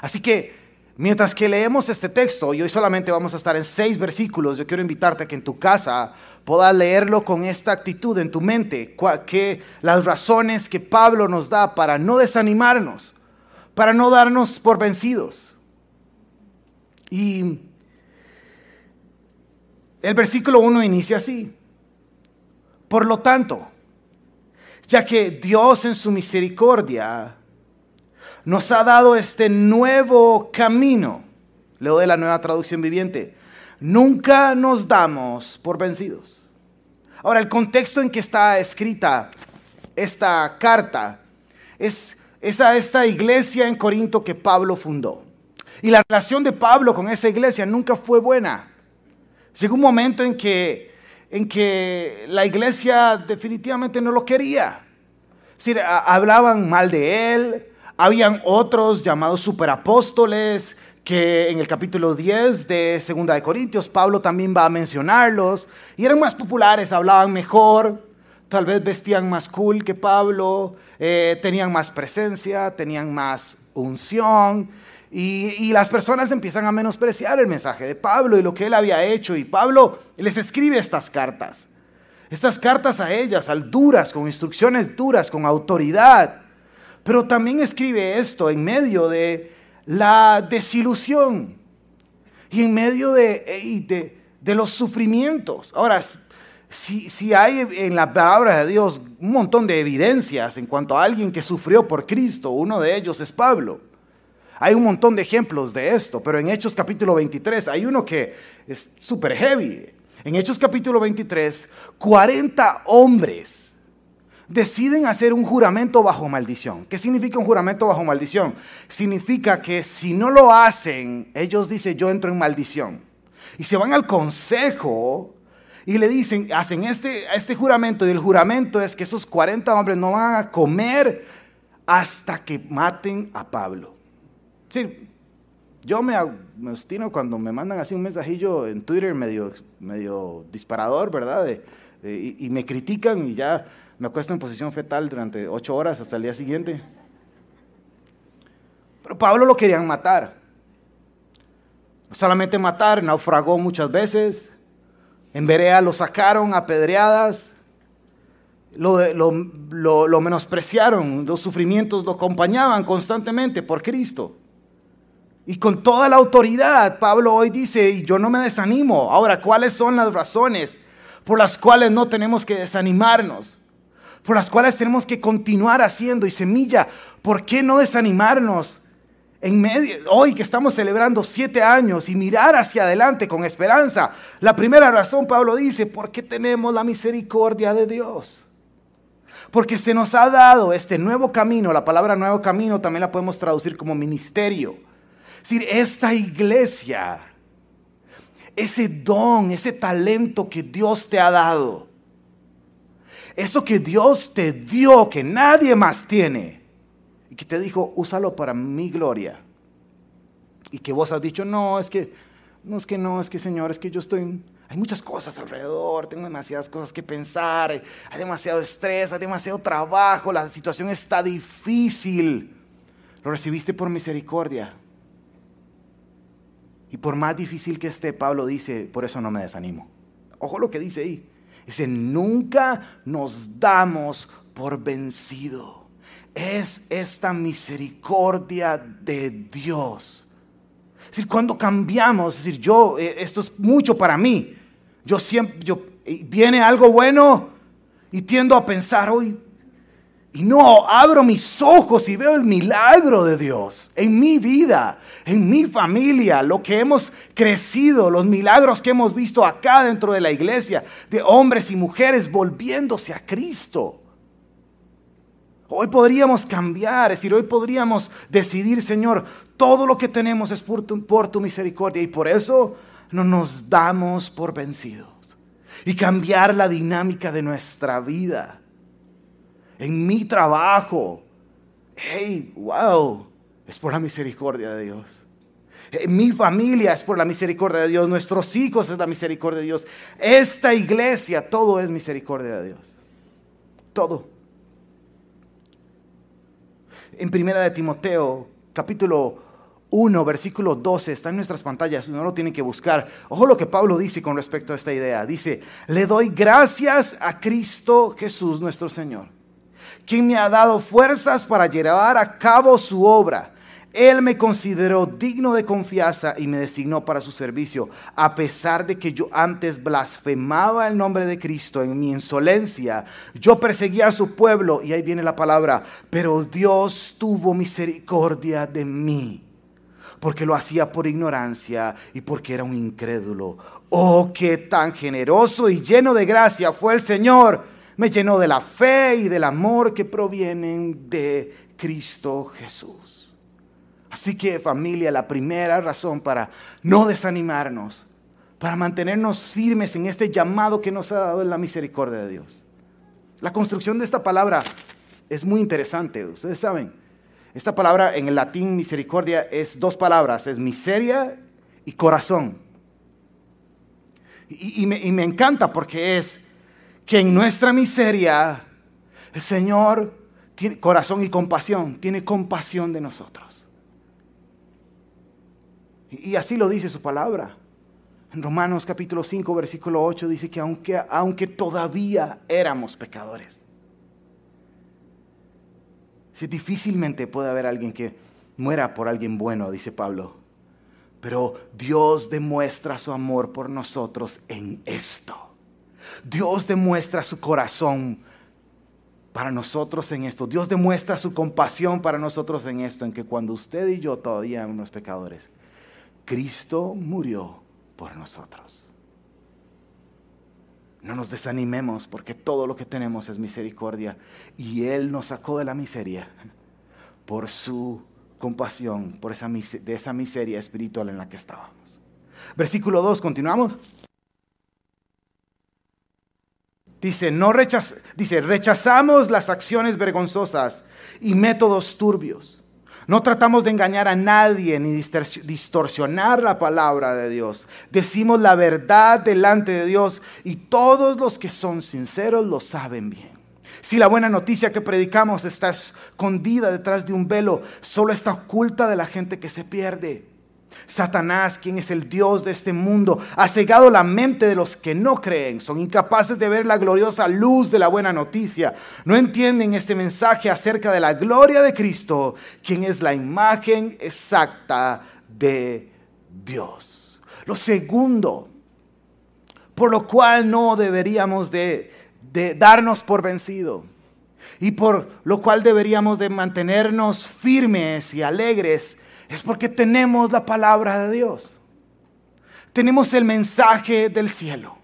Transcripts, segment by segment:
Así que mientras que leemos este texto, y hoy solamente vamos a estar en seis versículos, yo quiero invitarte a que en tu casa puedas leerlo con esta actitud en tu mente, que las razones que Pablo nos da para no desanimarnos, para no darnos por vencidos. Y el versículo 1 inicia así. Por lo tanto, ya que Dios en su misericordia nos ha dado este nuevo camino, leo de la nueva traducción viviente, nunca nos damos por vencidos. Ahora, el contexto en que está escrita esta carta es, esta iglesia en Corinto que Pablo fundó. Y la relación de Pablo con esa iglesia nunca fue buena. Llegó un momento en que, en que la iglesia definitivamente no lo quería. Hablaban mal de él, habían otros llamados superapóstoles que en el capítulo 10 de Segunda de Corintios Pablo también va a mencionarlos y eran más populares, hablaban mejor, tal vez vestían más cool que Pablo, eh, tenían más presencia, tenían más unción y, las personas empiezan a menospreciar el mensaje de Pablo y lo que él había hecho. Y Pablo les escribe estas cartas. Estas cartas a ellas, al duras, con instrucciones duras, con autoridad. Pero también escribe esto en medio de la desilusión y en medio de, de, los sufrimientos. Ahora, si, si, hay en la palabra de Dios un montón de evidencias en cuanto a alguien que sufrió por Cristo, uno de ellos es Pablo. Hay un montón de ejemplos de esto, pero en Hechos capítulo 23 hay uno que es súper heavy. En Hechos capítulo 23, 40 hombres deciden hacer un juramento bajo maldición. ¿Qué significa un juramento bajo maldición? Significa que si no lo hacen, ellos dicen yo entro en maldición. Y se van al consejo y le dicen, hacen este, este juramento y el juramento es que esos 40 hombres no van a comer hasta que maten a Pablo. Sí, yo me, me cuando me mandan así un mensajillo en Twitter medio, medio disparador, ¿verdad? y, me critican y ya me acuesto en posición fetal durante ocho horas hasta el día siguiente. Pero Pablo lo querían matar. No solamente matar, naufragó muchas veces. En Berea lo sacaron a pedreadas. Lo, lo, lo menospreciaron, los sufrimientos lo acompañaban constantemente por Cristo. Y con toda la autoridad, Pablo hoy dice, y yo no me desanimo. Ahora, ¿cuáles son las razones por las cuales no tenemos que desanimarnos? Por las cuales tenemos que continuar haciendo. Y semilla, ¿por qué no desanimarnos en medio, hoy que estamos celebrando siete años y mirar hacia adelante con esperanza? La primera razón, Pablo dice, porque tenemos la misericordia de Dios. Porque se nos ha dado este nuevo camino. La palabra nuevo camino también la podemos traducir como ministerio es decir, esta iglesia, ese don, ese talento que Dios te ha dado, eso que Dios te dio, que nadie más tiene, y que te dijo, úsalo para mi gloria. Y que vos has dicho, no, es que, no es que no, es que Señor, es que yo estoy, hay muchas cosas alrededor, tengo demasiadas cosas que pensar, hay demasiado estrés, hay demasiado trabajo, la situación está difícil. Lo recibiste por misericordia. Y por más difícil que esté, Pablo dice, por eso no me desanimo. Ojo lo que dice ahí. Dice, nunca nos damos por vencido. Es esta misericordia de Dios. Es decir, cuando cambiamos, es decir, yo, eh, esto es mucho para mí. Yo siempre, yo, viene algo bueno y tiendo a pensar, hoy y no, abro mis ojos y veo el milagro de Dios en mi vida, en mi familia, lo que hemos crecido, los milagros que hemos visto acá dentro de la iglesia, de hombres y mujeres volviéndose a Cristo. Hoy podríamos cambiar, es decir, hoy podríamos decidir, Señor, todo lo que tenemos es por tu, por tu misericordia y por eso no nos damos por vencidos y cambiar la dinámica de nuestra vida en mi trabajo. Hey, wow, es por la misericordia de Dios. En mi familia es por la misericordia de Dios. Nuestros hijos es la misericordia de Dios. Esta iglesia, todo es misericordia de Dios. Todo. En primera de Timoteo, capítulo 1, versículo 12, está en nuestras pantallas, no lo tienen que buscar. Ojo lo que Pablo dice con respecto a esta idea. Dice, le doy gracias a Cristo Jesús nuestro Señor, quien me ha dado fuerzas para llevar a cabo su obra él me consideró digno de confianza y me designó para su servicio, a pesar de que yo antes blasfemaba el nombre de Cristo en mi insolencia. Yo perseguía a su pueblo, y ahí viene la palabra, pero Dios tuvo misericordia de mí, porque lo hacía por ignorancia y porque era un incrédulo. Oh, qué tan generoso y lleno de gracia fue el Señor. Me llenó de la fe y del amor que provienen de Cristo Jesús. Así que familia, la primera razón para no desanimarnos, para mantenernos firmes en este llamado que nos ha dado la misericordia de Dios. La construcción de esta palabra es muy interesante, ustedes saben. Esta palabra en el latín misericordia es dos palabras, es miseria y corazón. Y, y me encanta porque es que en nuestra miseria el Señor tiene corazón y compasión, tiene compasión de nosotros. Y así lo dice su palabra. En Romanos capítulo 5, versículo 8 dice que aunque, aunque todavía éramos pecadores, si difícilmente puede haber alguien que muera por alguien bueno, dice Pablo. Pero Dios demuestra su amor por nosotros en esto. Dios demuestra su corazón para nosotros en esto. Dios demuestra su compasión para nosotros en esto, en que cuando usted y yo todavía éramos pecadores, Cristo murió por nosotros. No nos desanimemos porque todo lo que tenemos es misericordia y Él nos sacó de la miseria por su compasión, por esa, de esa miseria espiritual en la que estábamos. Versículo 2, continuamos. Dice, no dice, rechazamos las acciones vergonzosas y métodos turbios no tratamos de engañar a nadie ni distorsionar la palabra de Dios. Decimos la verdad delante de Dios y todos los que son sinceros lo saben bien. Si la buena noticia que predicamos está escondida detrás de un velo, solo está oculta de la gente que se pierde. Satanás, quien es el Dios de este mundo, ha cegado la mente de los que no creen. Son incapaces de ver la gloriosa luz de la buena noticia. No entienden este mensaje acerca de la gloria de Cristo, quien es la imagen exacta de Dios. Lo segundo, por lo cual no deberíamos de, de darnos por vencido y por lo cual deberíamos de mantenernos firmes y alegres es porque tenemos la palabra de Dios. Tenemos el mensaje del cielo.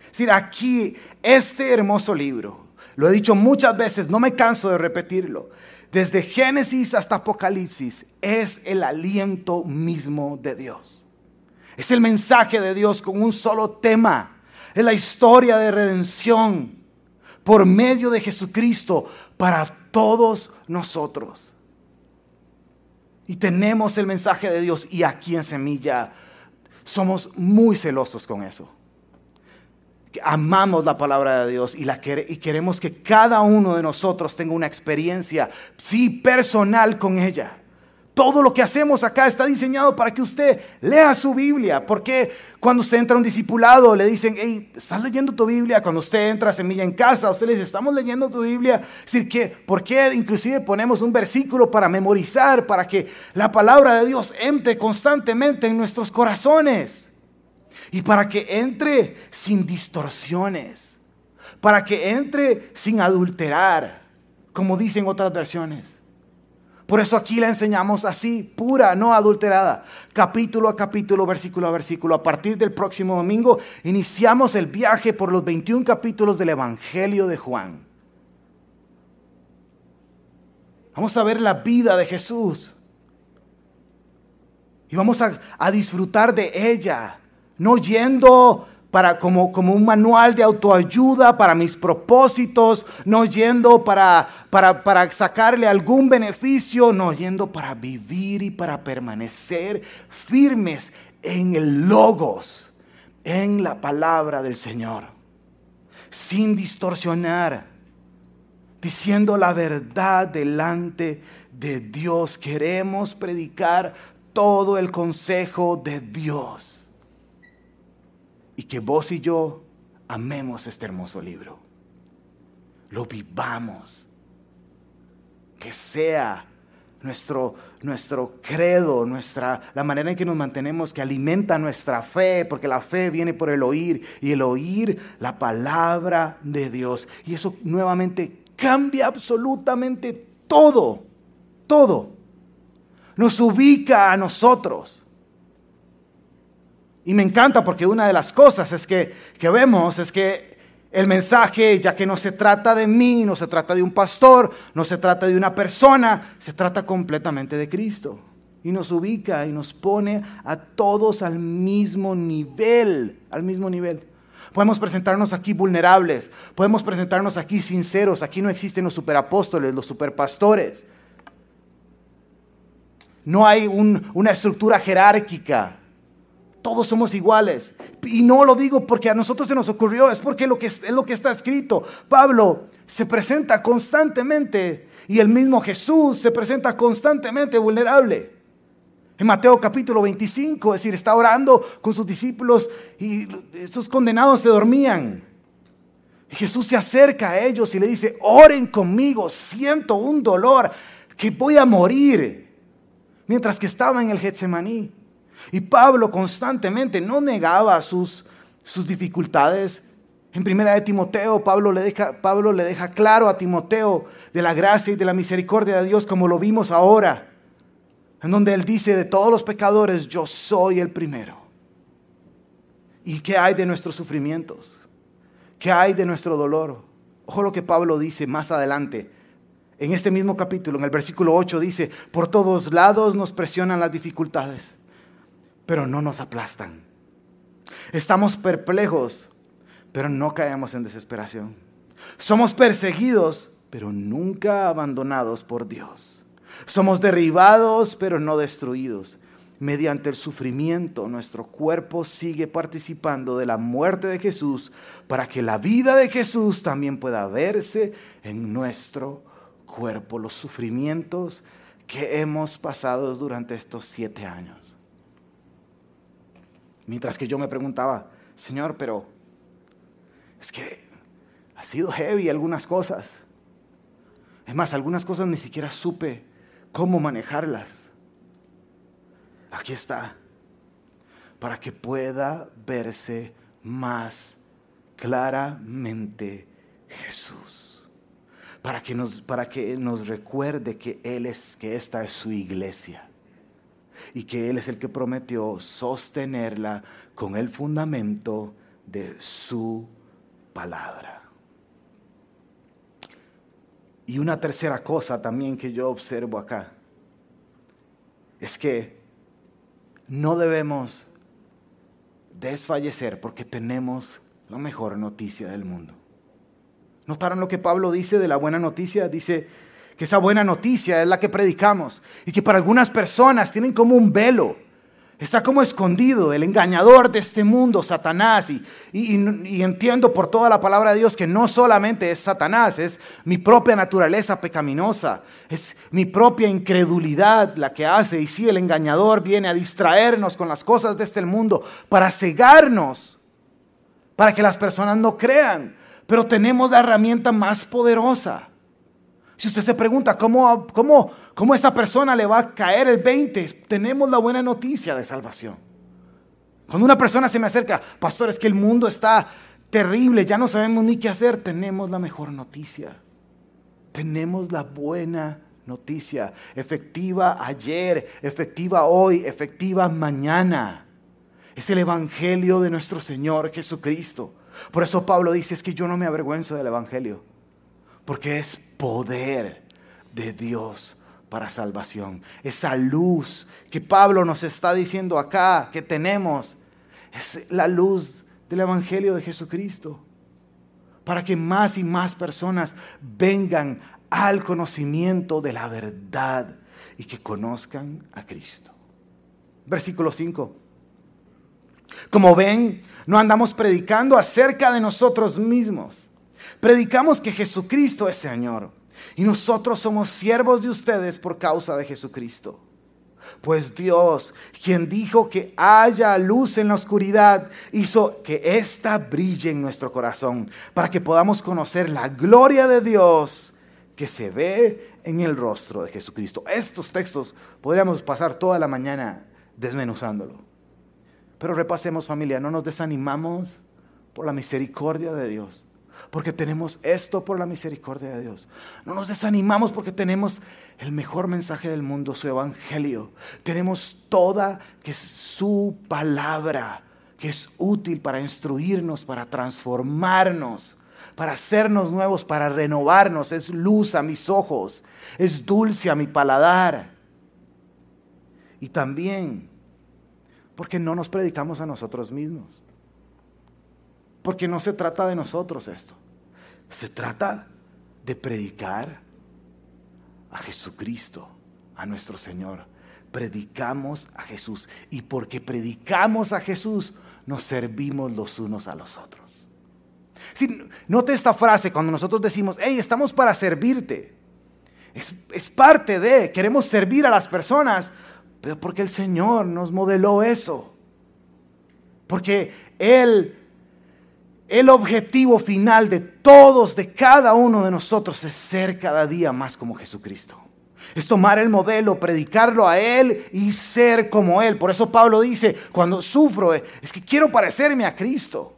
Es decir, aquí, este hermoso libro, lo he dicho muchas veces, no me canso de repetirlo, desde Génesis hasta Apocalipsis, es el aliento mismo de Dios. Es el mensaje de Dios con un solo tema. Es la historia de redención por medio de Jesucristo para todos nosotros. Y tenemos el mensaje de Dios y aquí en Semilla somos muy celosos con eso. Amamos la palabra de Dios y, la, y queremos que cada uno de nosotros tenga una experiencia, sí, personal con ella. Todo lo que hacemos acá está diseñado para que usted lea su Biblia. Porque cuando usted entra a un discipulado le dicen, hey, ¿estás leyendo tu Biblia? Cuando usted entra a Semilla en casa, usted le dice, estamos leyendo tu Biblia. ¿por qué inclusive ponemos un versículo para memorizar, para que la palabra de Dios entre constantemente en nuestros corazones? Y para que entre sin distorsiones, para que entre sin adulterar, como dicen otras versiones. Por eso aquí la enseñamos así, pura, no adulterada, capítulo a capítulo, versículo a versículo. A partir del próximo domingo iniciamos el viaje por los 21 capítulos del Evangelio de Juan. Vamos a ver la vida de Jesús. Y vamos a, a disfrutar de ella, no yendo para, como, como un manual de autoayuda para mis propósitos, no yendo para, para, para sacarle algún beneficio, no yendo para vivir y para permanecer firmes en el logos, en la palabra del Señor, sin distorsionar, diciendo la verdad delante de Dios. Queremos predicar todo el consejo de Dios. Y que vos y yo amemos este hermoso libro. Lo vivamos. Que sea nuestro, nuestro credo, nuestra, la manera en que nos mantenemos, que alimenta nuestra fe, porque la fe viene por el oír y el oír la palabra de Dios. Y eso nuevamente cambia absolutamente todo, todo. Nos ubica a nosotros. Y me encanta porque una de las cosas es que, que vemos es que el mensaje, ya que no se trata de mí, no se trata de un pastor, no se trata de una persona, se trata completamente de Cristo. Y nos ubica y nos pone a todos al mismo nivel, al mismo nivel. Podemos presentarnos aquí vulnerables, podemos presentarnos aquí sinceros, aquí no existen los superapóstoles, los superpastores. No hay una estructura jerárquica todos somos iguales. Y no lo digo porque a nosotros se nos ocurrió, es porque lo que es, lo que está escrito. Pablo se presenta constantemente y el mismo Jesús se presenta constantemente vulnerable. En Mateo capítulo 25, es decir, está orando con sus discípulos y estos condenados se dormían. Y Jesús se acerca a ellos y le dice, oren conmigo, siento un dolor que voy a morir. Mientras que estaba en el Getsemaní. Y Pablo constantemente no negaba sus, sus dificultades. En primera de Timoteo, Pablo le, deja, Pablo le deja claro a Timoteo de la gracia y de la misericordia de Dios como lo vimos ahora, en donde él dice, de todos los pecadores, yo soy el primero. ¿Y qué hay de nuestros sufrimientos? ¿Qué hay de nuestro dolor? Ojo lo que Pablo dice más adelante. En este mismo capítulo, en el versículo 8, dice, por todos lados nos presionan las dificultades pero no nos aplastan. Estamos perplejos, pero no caemos en desesperación. Somos perseguidos, pero nunca abandonados por Dios. Somos derribados, pero no destruidos. Mediante el sufrimiento, nuestro cuerpo sigue participando de la muerte de Jesús para que la vida de Jesús también pueda verse en nuestro cuerpo. Los sufrimientos que hemos pasado durante estos siete años. Mientras que yo me preguntaba, Señor, pero es que ha sido heavy algunas cosas. Es más, algunas cosas ni siquiera supe cómo manejarlas. Aquí está, para que pueda verse más claramente Jesús. Para que nos, para que nos recuerde que Él es, que esta es su iglesia y que Él es el que prometió sostenerla con el fundamento de su palabra. Y una tercera cosa también que yo observo acá es que no debemos desfallecer porque tenemos la mejor noticia del mundo. ¿Notaron lo que Pablo dice de la buena noticia? Dice, que esa buena noticia es la que predicamos y que para algunas personas tienen como un velo. Está como escondido el engañador de este mundo, Satanás. Y, y, entiendo por toda la palabra de Dios que no solamente es Satanás, es mi propia naturaleza pecaminosa, es mi propia incredulidad la que hace. Y sí, el engañador viene a distraernos con las cosas de este mundo para cegarnos, para que las personas no crean. Pero tenemos la herramienta más poderosa si usted se pregunta cómo, cómo, cómo esa persona le va a caer el 20, tenemos la buena noticia de salvación. Cuando una persona se me acerca, pastor, es que el mundo está terrible, ya no sabemos ni qué hacer, tenemos la mejor noticia. Tenemos la buena noticia, efectiva ayer, efectiva hoy, efectiva mañana. Es el Evangelio de nuestro Señor Jesucristo. Por eso Pablo dice, es que yo no me avergüenzo del Evangelio, porque es poder de Dios para salvación. Esa luz que Pablo nos está diciendo acá que tenemos es la luz del Evangelio de Jesucristo. Para que más y más personas vengan al conocimiento de la verdad y que conozcan a Cristo. Versículo 5. Como ven, no andamos predicando acerca de nosotros mismos Predicamos que Jesucristo es Señor y nosotros somos siervos de ustedes por causa de Jesucristo. Pues Dios, quien dijo que haya luz en la oscuridad, hizo que ésta brille en nuestro corazón, para que podamos conocer la gloria de Dios que se ve en el rostro de Jesucristo. Estos textos podríamos pasar toda la mañana desmenuzándolo. Pero repasemos familia, no nos desanimamos por la misericordia de Dios porque tenemos esto por la misericordia de Dios. No nos desanimamos porque tenemos el mejor mensaje del mundo, su evangelio. Tenemos toda que es su palabra, que es útil para instruirnos, para transformarnos, para hacernos nuevos, para renovarnos. Es luz a mis ojos, es dulce a mi paladar. Y también porque no nos predicamos a nosotros mismos. Porque no se trata de nosotros esto. Se trata de predicar a Jesucristo, a nuestro Señor. Predicamos a Jesús. Y porque predicamos a Jesús, nos servimos los unos a los otros. note esta frase cuando nosotros decimos, hey, estamos para servirte. Es, es parte de, queremos servir a las personas, pero porque el Señor nos modeló eso. Porque Él el objetivo final de todos, de cada uno de nosotros, es ser cada día más como Jesucristo. Es tomar el modelo, predicarlo a Él y ser como Él. Por eso Pablo dice, cuando sufro, es que quiero parecerme a Cristo.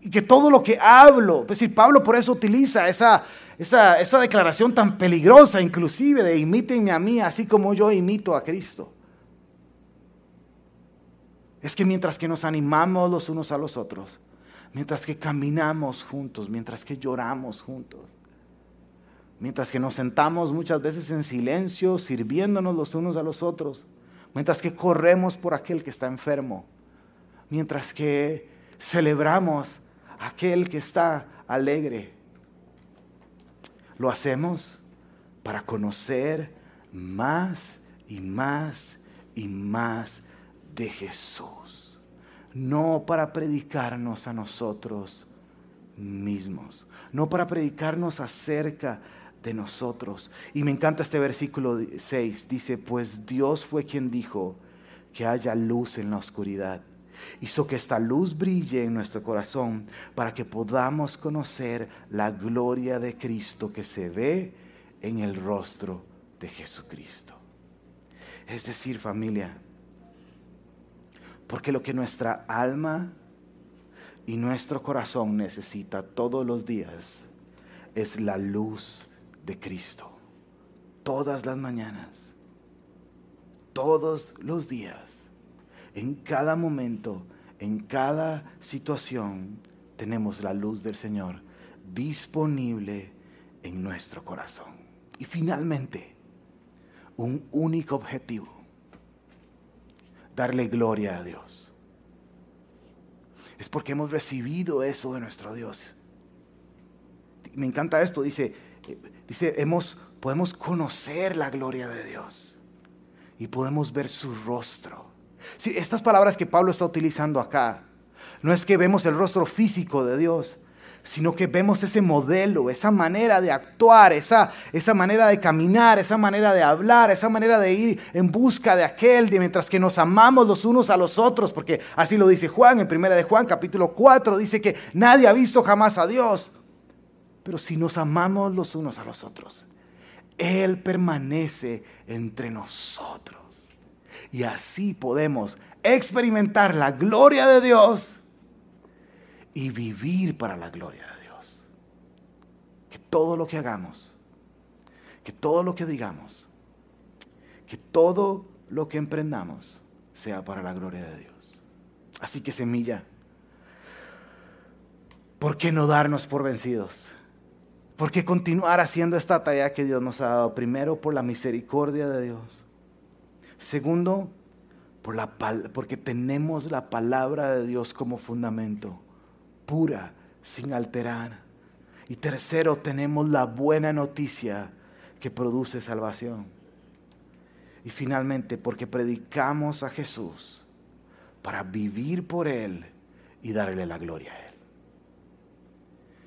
Y que todo lo que hablo, es decir, Pablo por eso utiliza esa, esa, esa declaración tan peligrosa, inclusive, de imítenme a mí, así como yo imito a Cristo. Es que mientras que nos animamos los unos a los otros, mientras que caminamos juntos, mientras que lloramos juntos, mientras que nos sentamos muchas veces en silencio, sirviéndonos los unos a los otros, mientras que corremos por aquel que está enfermo, mientras que celebramos aquel que está alegre. Lo hacemos para conocer más y más y más de Jesús no para predicarnos a nosotros mismos, no para predicarnos acerca de nosotros. Y me encanta este versículo 6, dice, pues Dios fue quien dijo que haya luz en la oscuridad. Hizo que esta luz brille en nuestro corazón para que podamos conocer la gloria de Cristo que se ve en el rostro de Jesucristo. Es decir, familia, porque lo que nuestra alma y nuestro corazón necesita todos los días es la luz de Cristo. Todas las mañanas, todos los días, en cada momento, en cada situación, tenemos la luz del Señor disponible en nuestro corazón. Y finalmente, un único objetivo darle gloria a Dios. Es porque hemos recibido eso de nuestro Dios. Me encanta esto, dice, dice, hemos, podemos conocer la gloria de Dios y podemos ver su rostro. Sí, estas palabras que Pablo está utilizando acá, no es que vemos el rostro físico de Dios, sino que vemos ese modelo, esa manera de actuar, esa, esa manera de caminar, esa manera de hablar, esa manera de ir en busca de aquel, de mientras que nos amamos los unos a los otros, porque así lo dice Juan en primera de Juan capítulo 4, dice que nadie ha visto jamás a Dios, pero si nos amamos los unos a los otros, Él permanece entre nosotros. Y así podemos experimentar la gloria de Dios y vivir para la gloria de Dios. Que todo lo que hagamos, que todo lo que digamos, que todo lo que emprendamos sea para la gloria de Dios. Así que semilla, ¿por qué no darnos por vencidos? ¿Por qué continuar haciendo esta tarea que Dios nos ha dado? Primero, por la misericordia de Dios. Segundo, por la, porque tenemos la palabra de Dios como fundamento pura, sin alterar. Y tercero, tenemos la buena noticia que produce salvación. Y finalmente, porque predicamos a Jesús para vivir por Él y darle la gloria a Él.